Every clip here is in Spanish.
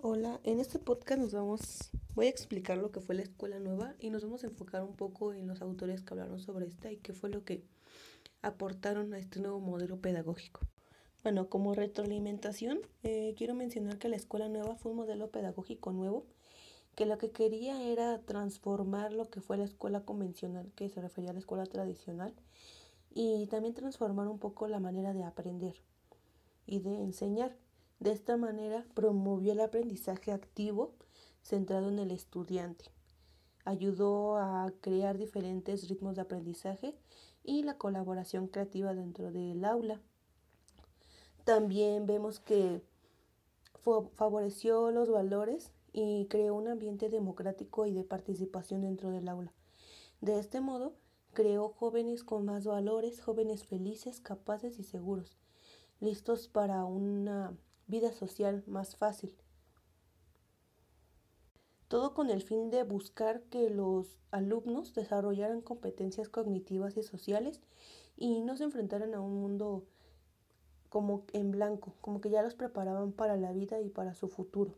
Hola, en este podcast nos vamos, voy a explicar lo que fue la escuela nueva y nos vamos a enfocar un poco en los autores que hablaron sobre esta y qué fue lo que aportaron a este nuevo modelo pedagógico. Bueno, como retroalimentación, eh, quiero mencionar que la escuela nueva fue un modelo pedagógico nuevo que lo que quería era transformar lo que fue la escuela convencional, que se refería a la escuela tradicional, y también transformar un poco la manera de aprender y de enseñar. De esta manera promovió el aprendizaje activo centrado en el estudiante. Ayudó a crear diferentes ritmos de aprendizaje y la colaboración creativa dentro del aula. También vemos que favoreció los valores y creó un ambiente democrático y de participación dentro del aula. De este modo, creó jóvenes con más valores, jóvenes felices, capaces y seguros, listos para una vida social más fácil. Todo con el fin de buscar que los alumnos desarrollaran competencias cognitivas y sociales y no se enfrentaran a un mundo como en blanco, como que ya los preparaban para la vida y para su futuro.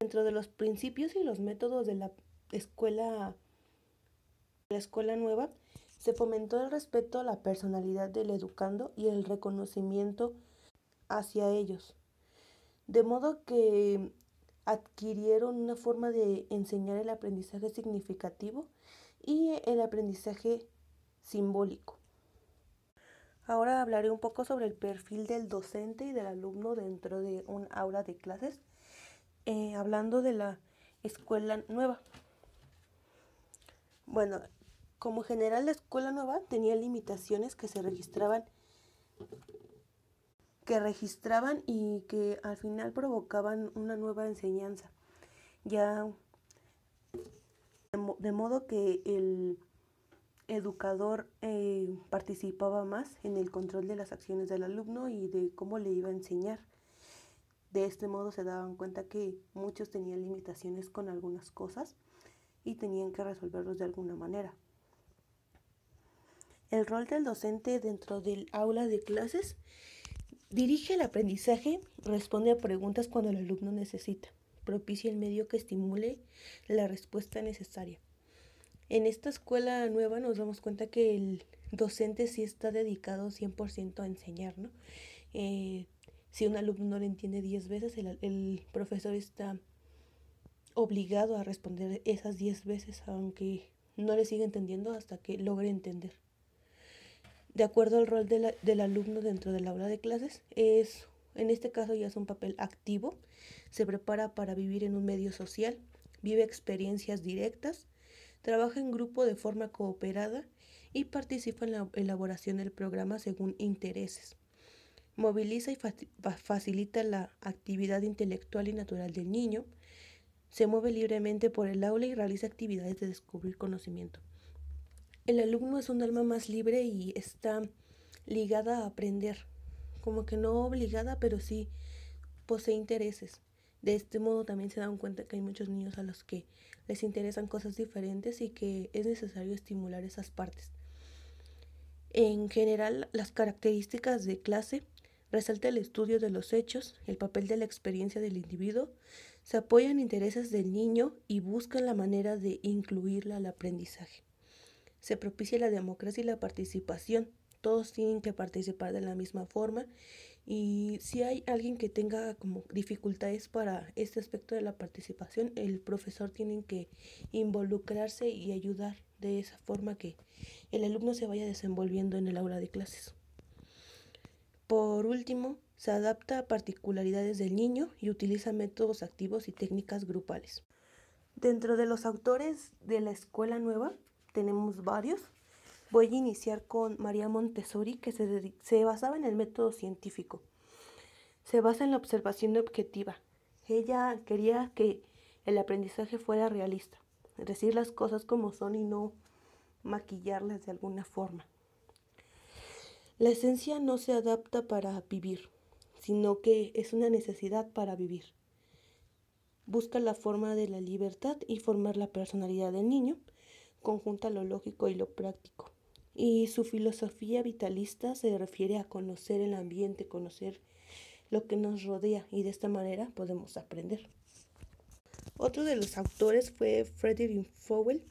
Dentro de los principios y los métodos de la escuela, la escuela nueva, se fomentó el respeto a la personalidad del educando y el reconocimiento hacia ellos de modo que adquirieron una forma de enseñar el aprendizaje significativo y el aprendizaje simbólico. Ahora hablaré un poco sobre el perfil del docente y del alumno dentro de un aula de clases, eh, hablando de la escuela nueva. Bueno, como general la escuela nueva tenía limitaciones que se registraban que registraban y que al final provocaban una nueva enseñanza. Ya de, modo que el educador eh, participaba más en el control de las acciones del alumno y de cómo le iba a enseñar. De este modo se daban cuenta que muchos tenían limitaciones con algunas cosas y tenían que resolverlos de alguna manera. El rol del docente dentro del aula de clases Dirige el aprendizaje, responde a preguntas cuando el alumno necesita, propicia el medio que estimule la respuesta necesaria. En esta escuela nueva nos damos cuenta que el docente sí está dedicado 100% a enseñar, ¿no? Eh, si un alumno no le entiende 10 veces, el, el, profesor está obligado a responder esas 10 veces, aunque no le siga entendiendo hasta que logre entender de acuerdo al rol del alumno dentro del aula de clases, es, en este caso ya es un papel activo, se prepara para vivir en un medio social, vive experiencias directas, trabaja en grupo de forma cooperada y participa en la elaboración del programa según intereses. Moviliza y facilita la actividad intelectual y natural del niño, se mueve libremente por el aula y realiza actividades de descubrir conocimiento. El alumno es un alma más libre y está ligada a aprender, como que no obligada, pero sí posee intereses. De este modo también se dan cuenta que hay muchos niños a los que les interesan cosas diferentes y que es necesario estimular esas partes. En general, las características de clase resalta el estudio de los hechos, el papel de la experiencia del individuo, se apoyan intereses del niño y buscan la manera de incluirla al aprendizaje se propicia la democracia y la participación. Todos tienen que participar de la misma forma y si hay alguien que tenga como dificultades para este aspecto de la participación, el profesor tiene que involucrarse y ayudar de esa forma que el alumno se vaya desenvolviendo en el aula de clases. Por último, se adapta a particularidades del niño y utiliza métodos activos y técnicas grupales. Dentro de los autores de la escuela nueva, tenemos varios. Voy a iniciar con María Montessori, que se, se basaba en el método científico. Se basa en la observación objetiva. Ella quería que el aprendizaje fuera realista, decir las cosas como son y no maquillarlas de alguna forma. La esencia no se adapta para vivir, sino que es una necesidad para vivir. Busca la forma de la libertad y formar la personalidad del niño conjunta lo lógico y lo práctico. Y su filosofía vitalista se refiere a conocer el ambiente, conocer lo que nos rodea y de esta manera podemos aprender. Otro de los autores fue Frederick Fowell,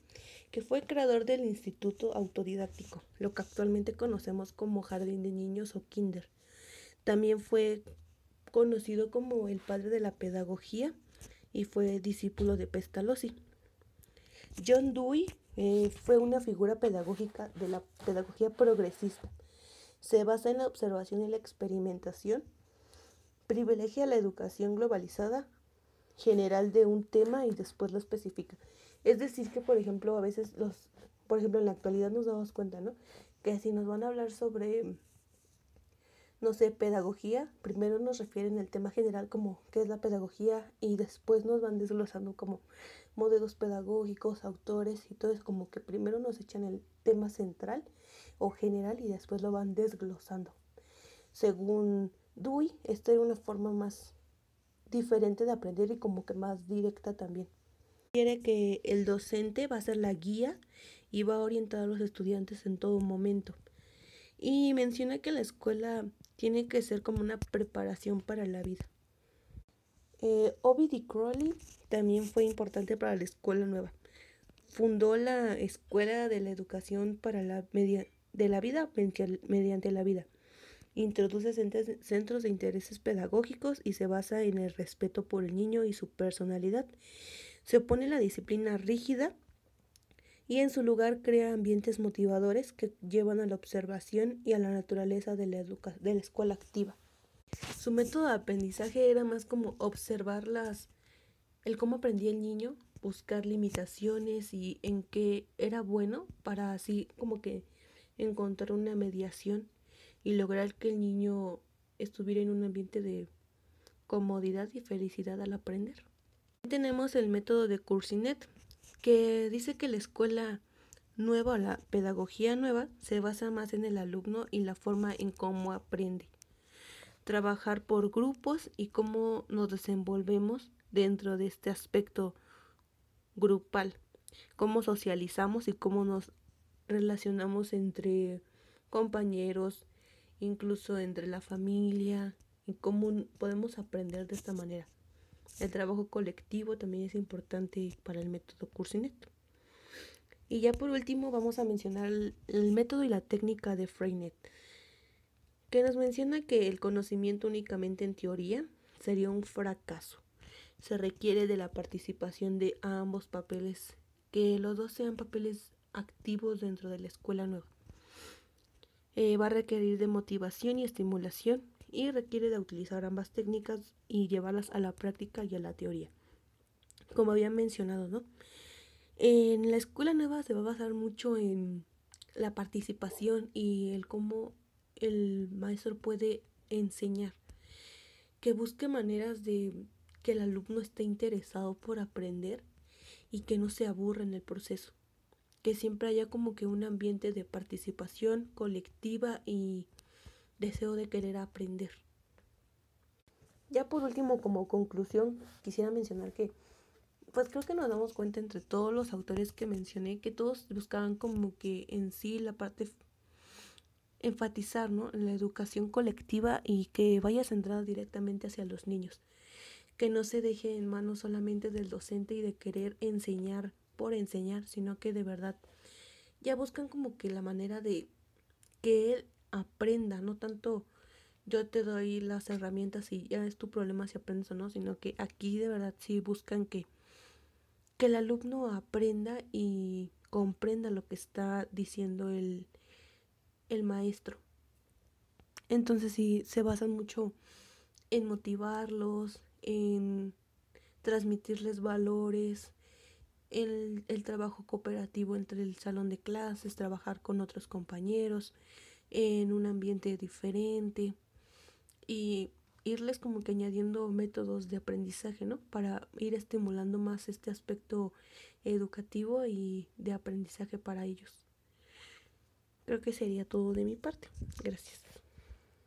que fue creador del Instituto Autodidáctico, lo que actualmente conocemos como Jardín de Niños o Kinder. También fue conocido como el padre de la pedagogía y fue discípulo de Pestalozzi. John Dewey eh, fue una figura pedagógica de la pedagogía progresista. Se basa en la observación y la experimentación. Privilegia la educación globalizada general de un tema y después lo especifica. Es decir, que por ejemplo, a veces los, por ejemplo, en la actualidad nos damos cuenta, ¿no? Que si nos van a hablar sobre, no sé, pedagogía, primero nos refieren el tema general como qué es la pedagogía y después nos van desglosando como modelos pedagógicos, autores y todo es como que primero nos echan el tema central o general y después lo van desglosando. Según Dewey, esta era una forma más diferente de aprender y como que más directa también. Quiere que el docente va a ser la guía y va a orientar a los estudiantes en todo momento. Y menciona que la escuela tiene que ser como una preparación para la vida. Eh, Ovid Crowley también fue importante para la escuela nueva. Fundó la Escuela de la Educación para la media, de la Vida mediante la vida. Introduce centros de intereses pedagógicos y se basa en el respeto por el niño y su personalidad se opone a la disciplina rígida y en su lugar crea ambientes motivadores que llevan a la observación y a la naturaleza de la, escuela activa. Su método de aprendizaje era más como observar las, el cómo aprendía el niño, buscar limitaciones y en qué era bueno para así como que encontrar una mediación y lograr que el niño estuviera en un ambiente de comodidad y felicidad al aprender. Tenemos el método de Cursinet, que dice que la escuela nueva la pedagogía nueva se basa más en el alumno y la forma en cómo aprende. Trabajar por grupos y cómo nos desenvolvemos dentro de este aspecto grupal, cómo socializamos y cómo nos relacionamos entre compañeros, incluso entre la familia y cómo podemos aprender de esta manera. El trabajo colectivo también es importante para el método Cursinet. Y ya por último vamos a mencionar el, método y la técnica de Freinet, que nos menciona que el conocimiento únicamente en teoría sería un fracaso. Se requiere de la participación de ambos papeles, que los dos sean papeles activos dentro de la escuela nueva. Eh, va a requerir de motivación y estimulación y requiere de utilizar ambas técnicas y llevarlas a la práctica y a la teoría. Como había mencionado, ¿no? En la escuela nueva se va a basar mucho en la participación y el cómo el maestro puede enseñar. Que busque maneras de que el alumno esté interesado por aprender y que no se aburra en el proceso. Que siempre haya como que un ambiente de participación colectiva y deseo de querer aprender. Ya por último, como conclusión, quisiera mencionar que, pues creo que nos damos cuenta entre todos los autores que mencioné, que todos buscaban como que en sí la parte enfatizar, ¿no? La educación colectiva y que vaya centrada directamente hacia los niños. Que no se deje en manos solamente del docente y de querer enseñar por enseñar, sino que de verdad ya buscan como que la manera de que él aprenda, no tanto yo te doy las herramientas y ya es tu problema si aprendes o no, sino que aquí de verdad sí buscan que, que el alumno aprenda y comprenda lo que está diciendo el, el maestro. Entonces sí se basan mucho en motivarlos, en transmitirles valores, el, el trabajo cooperativo entre el salón de clases, trabajar con otros compañeros, en un ambiente diferente y irles como que añadiendo métodos de aprendizaje, ¿no? Para ir estimulando más este aspecto educativo y de aprendizaje para ellos. Creo que sería todo de mi parte. Gracias.